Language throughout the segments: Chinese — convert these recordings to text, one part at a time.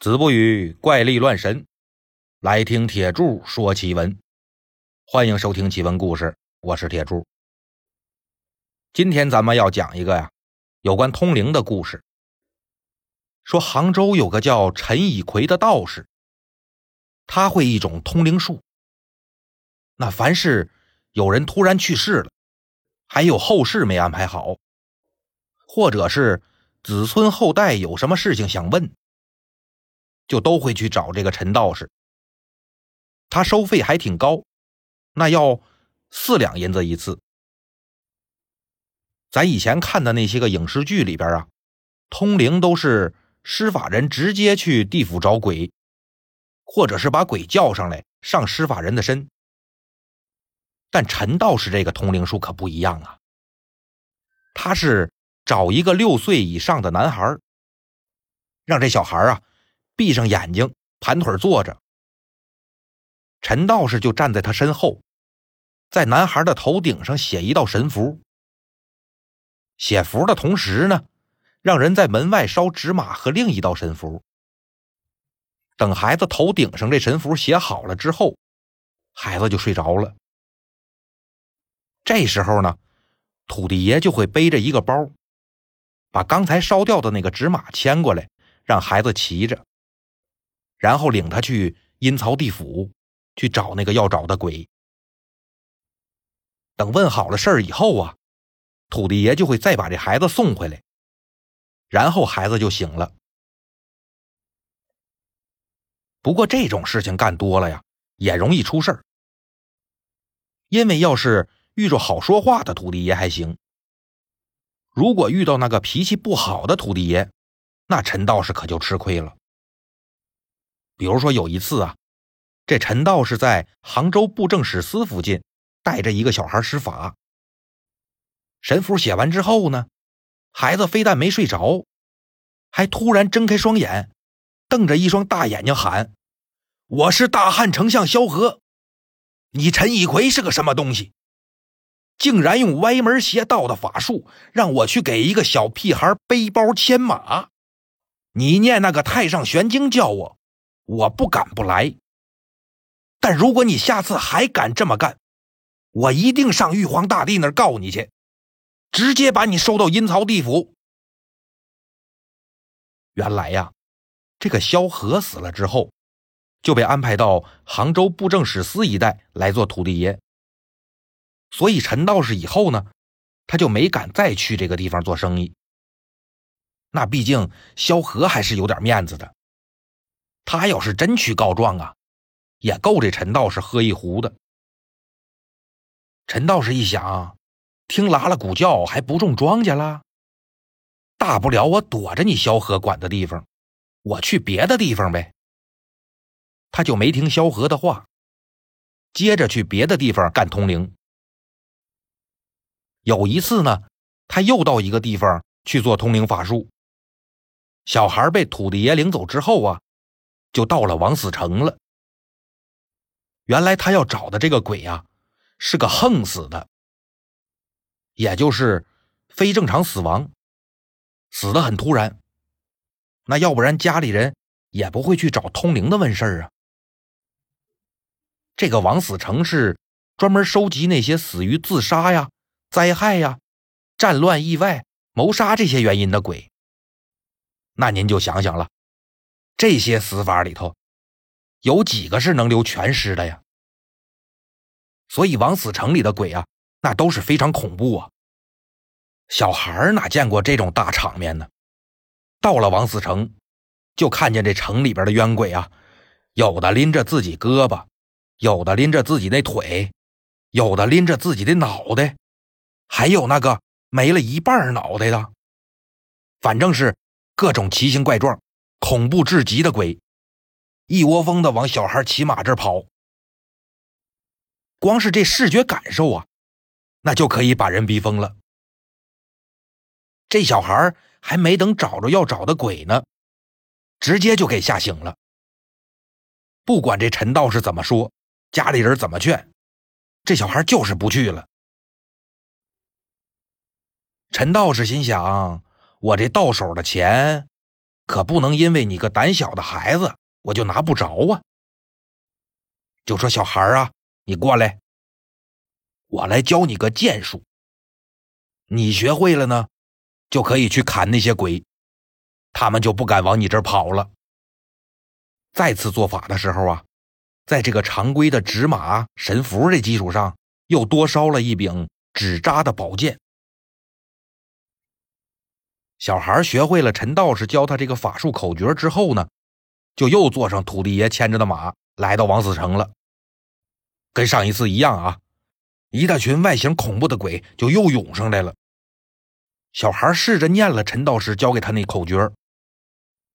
子不语怪力乱神，来听铁柱说奇闻。欢迎收听奇闻故事，我是铁柱。今天咱们要讲一个呀，有关通灵的故事。说杭州有个叫陈以奎的道士，他会一种通灵术。那凡是有人突然去世了，还有后事没安排好，或者是子孙后代有什么事情想问。就都会去找这个陈道士，他收费还挺高，那要四两银子一次。咱以前看的那些个影视剧里边啊，通灵都是施法人直接去地府找鬼，或者是把鬼叫上来上施法人的身。但陈道士这个通灵术可不一样啊，他是找一个六岁以上的男孩，让这小孩啊。闭上眼睛，盘腿坐着。陈道士就站在他身后，在男孩的头顶上写一道神符。写符的同时呢，让人在门外烧纸马和另一道神符。等孩子头顶上这神符写好了之后，孩子就睡着了。这时候呢，土地爷就会背着一个包，把刚才烧掉的那个纸马牵过来，让孩子骑着。然后领他去阴曹地府，去找那个要找的鬼。等问好了事儿以后啊，土地爷就会再把这孩子送回来，然后孩子就醒了。不过这种事情干多了呀，也容易出事儿。因为要是遇着好说话的土地爷还行，如果遇到那个脾气不好的土地爷，那陈道士可就吃亏了。比如说有一次啊，这陈道士在杭州布政使司附近带着一个小孩施法，神符写完之后呢，孩子非但没睡着，还突然睁开双眼，瞪着一双大眼睛喊：“我是大汉丞相萧何，你陈以奎是个什么东西？竟然用歪门邪道的法术让我去给一个小屁孩背包牵马？你念那个太上玄经叫我。”我不敢不来，但如果你下次还敢这么干，我一定上玉皇大帝那儿告你去，直接把你收到阴曹地府。原来呀，这个萧何死了之后，就被安排到杭州布政使司一带来做土地爷，所以陈道士以后呢，他就没敢再去这个地方做生意。那毕竟萧何还是有点面子的。他要是真去告状啊，也够这陈道士喝一壶的。陈道士一想，听拉拉鼓叫还不种庄稼了，大不了我躲着你萧何管的地方，我去别的地方呗。他就没听萧何的话，接着去别的地方干通灵。有一次呢，他又到一个地方去做通灵法术。小孩被土地爷领走之后啊。就到了王死城了。原来他要找的这个鬼呀，是个横死的，也就是非正常死亡，死的很突然。那要不然家里人也不会去找通灵的问事儿啊。这个王死城是专门收集那些死于自杀呀、灾害呀、战乱、意外、谋杀这些原因的鬼。那您就想想了。这些死法里头，有几个是能留全尸的呀？所以王死城里的鬼啊，那都是非常恐怖啊。小孩哪见过这种大场面呢？到了王死城，就看见这城里边的冤鬼啊，有的拎着自己胳膊，有的拎着自己那腿，有的拎着自己的脑袋，还有那个没了一半脑袋的，反正是各种奇形怪状。恐怖至极的鬼，一窝蜂的往小孩骑马这儿跑。光是这视觉感受啊，那就可以把人逼疯了。这小孩还没等找着要找的鬼呢，直接就给吓醒了。不管这陈道士怎么说，家里人怎么劝，这小孩就是不去了。陈道士心想：我这到手的钱。可不能因为你个胆小的孩子，我就拿不着啊。就说小孩啊，你过来，我来教你个剑术。你学会了呢，就可以去砍那些鬼，他们就不敢往你这儿跑了。再次做法的时候啊，在这个常规的纸马神符这基础上，又多烧了一柄纸扎的宝剑。小孩学会了陈道士教他这个法术口诀之后呢，就又坐上土地爷牵着的马，来到王死城了。跟上一次一样啊，一大群外形恐怖的鬼就又涌上来了。小孩试着念了陈道士教给他那口诀，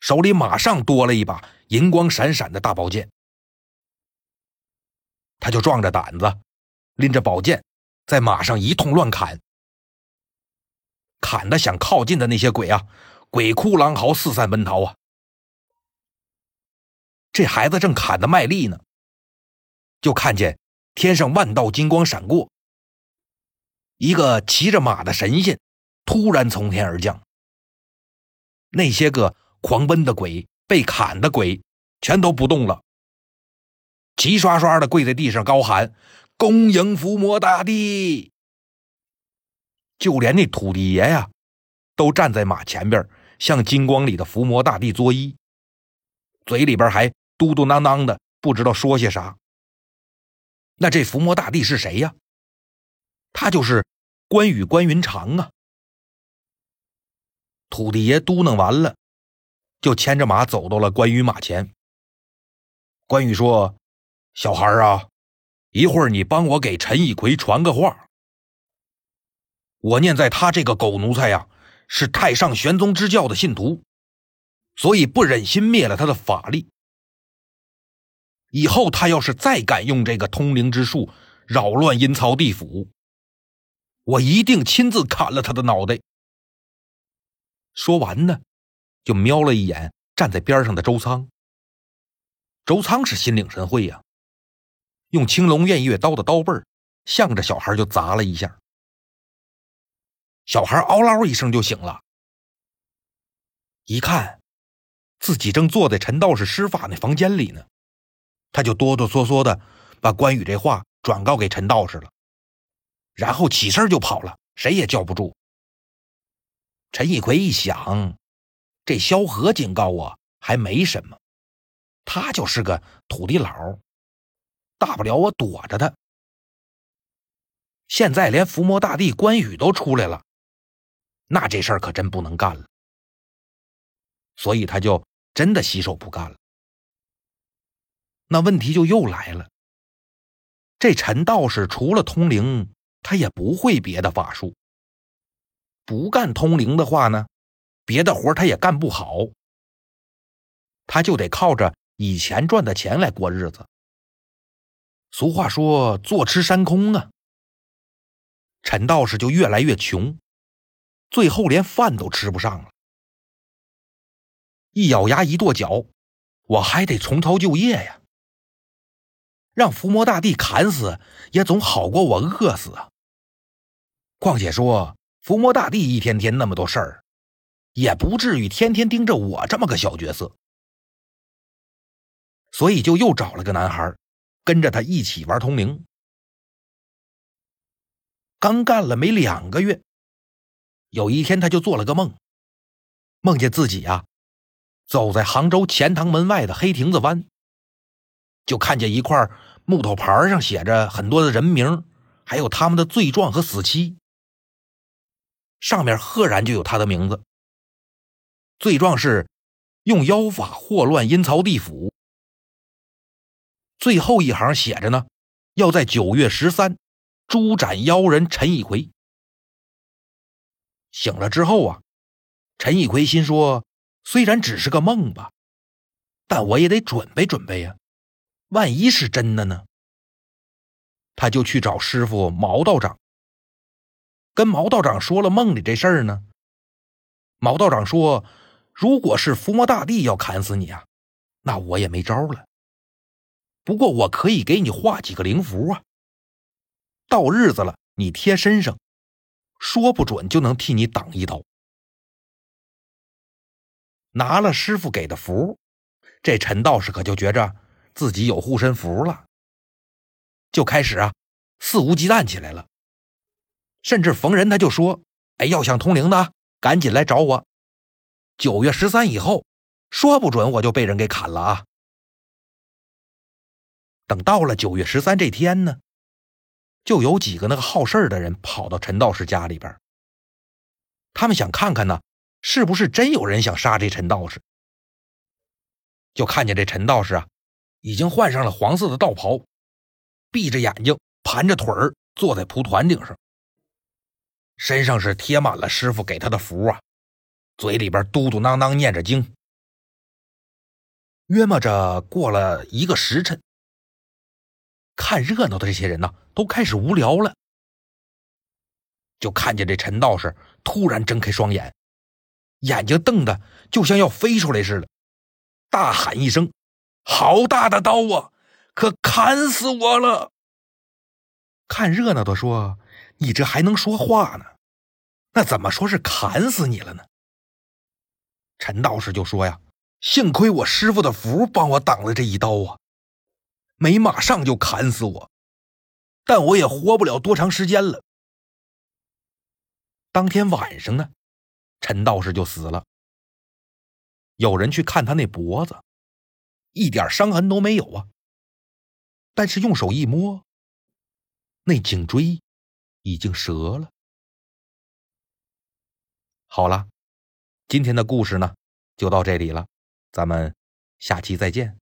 手里马上多了一把银光闪闪的大宝剑。他就壮着胆子，拎着宝剑，在马上一通乱砍。砍的想靠近的那些鬼啊，鬼哭狼嚎，四散奔逃啊！这孩子正砍的卖力呢，就看见天上万道金光闪过，一个骑着马的神仙。突然从天而降，那些个狂奔的鬼、被砍的鬼，全都不动了，齐刷刷的跪在地上高喊：“恭迎伏魔大帝！”就连那土地爷呀，都站在马前边，向金光里的伏魔大帝作揖，嘴里边还嘟嘟囔囔的，不知道说些啥。那这伏魔大帝是谁呀？他就是关羽关云长啊！土地爷嘟囔完了，就牵着马走到了关羽马前。关羽说：“小孩啊，一会儿你帮我给陈以奎传个话。我念在他这个狗奴才呀，是太上玄宗之教的信徒，所以不忍心灭了他的法力。以后他要是再敢用这个通灵之术扰乱阴曹地府，我一定亲自砍了他的脑袋。”说完呢，就瞄了一眼站在边上的周仓。周仓是心领神会呀，用青龙偃月刀的刀背向着小孩就砸了一下。小孩嗷唠一声就醒了，一看自己正坐在陈道士施法那房间里呢，他就哆哆嗦嗦的把关羽这话转告给陈道士了，然后起身就跑了，谁也叫不住。陈一奎一想，这萧何警告我还没什么，他就是个土地佬，大不了我躲着他。现在连伏魔大帝关羽都出来了，那这事儿可真不能干了。所以他就真的洗手不干了。那问题就又来了，这陈道士除了通灵，他也不会别的法术。不干通灵的话呢，别的活他也干不好，他就得靠着以前赚的钱来过日子。俗话说“坐吃山空”啊，陈道士就越来越穷，最后连饭都吃不上了。一咬牙，一跺脚，我还得重操旧业呀！让伏魔大帝砍死，也总好过我饿死啊。况且说。伏魔大帝一天天那么多事儿，也不至于天天盯着我这么个小角色，所以就又找了个男孩，跟着他一起玩通灵。刚干了没两个月，有一天他就做了个梦，梦见自己呀，走在杭州钱塘门外的黑亭子湾，就看见一块木头牌上写着很多的人名，还有他们的罪状和死期。上面赫然就有他的名字。罪状是用妖法祸乱阴曹地府。最后一行写着呢，要在九月十三诛斩妖人陈以奎。醒了之后啊，陈以奎心说：虽然只是个梦吧，但我也得准备准备呀，万一是真的呢？他就去找师傅毛道长。跟毛道长说了梦里这事儿呢。毛道长说：“如果是伏魔大帝要砍死你啊，那我也没招了。不过我可以给你画几个灵符啊。到日子了，你贴身上，说不准就能替你挡一刀。”拿了师傅给的符，这陈道士可就觉着自己有护身符了，就开始啊肆无忌惮起来了。甚至逢人他就说：“哎，要想通灵的，赶紧来找我。九月十三以后，说不准我就被人给砍了啊！”等到了九月十三这天呢，就有几个那个好事的人跑到陈道士家里边，他们想看看呢，是不是真有人想杀这陈道士。就看见这陈道士啊，已经换上了黄色的道袍，闭着眼睛，盘着腿儿坐在蒲团顶上。身上是贴满了师傅给他的符啊，嘴里边嘟嘟囔囔念着经。约摸着过了一个时辰，看热闹的这些人呢，都开始无聊了，就看见这陈道士突然睁开双眼，眼睛瞪得就像要飞出来似的，大喊一声：“好大的刀啊，可砍死我了！”看热闹的说。你这还能说话呢？那怎么说是砍死你了呢？陈道士就说呀：“幸亏我师傅的符帮我挡了这一刀啊，没马上就砍死我，但我也活不了多长时间了。”当天晚上呢，陈道士就死了。有人去看他那脖子，一点伤痕都没有啊，但是用手一摸，那颈椎。已经折了。好了，今天的故事呢，就到这里了，咱们下期再见。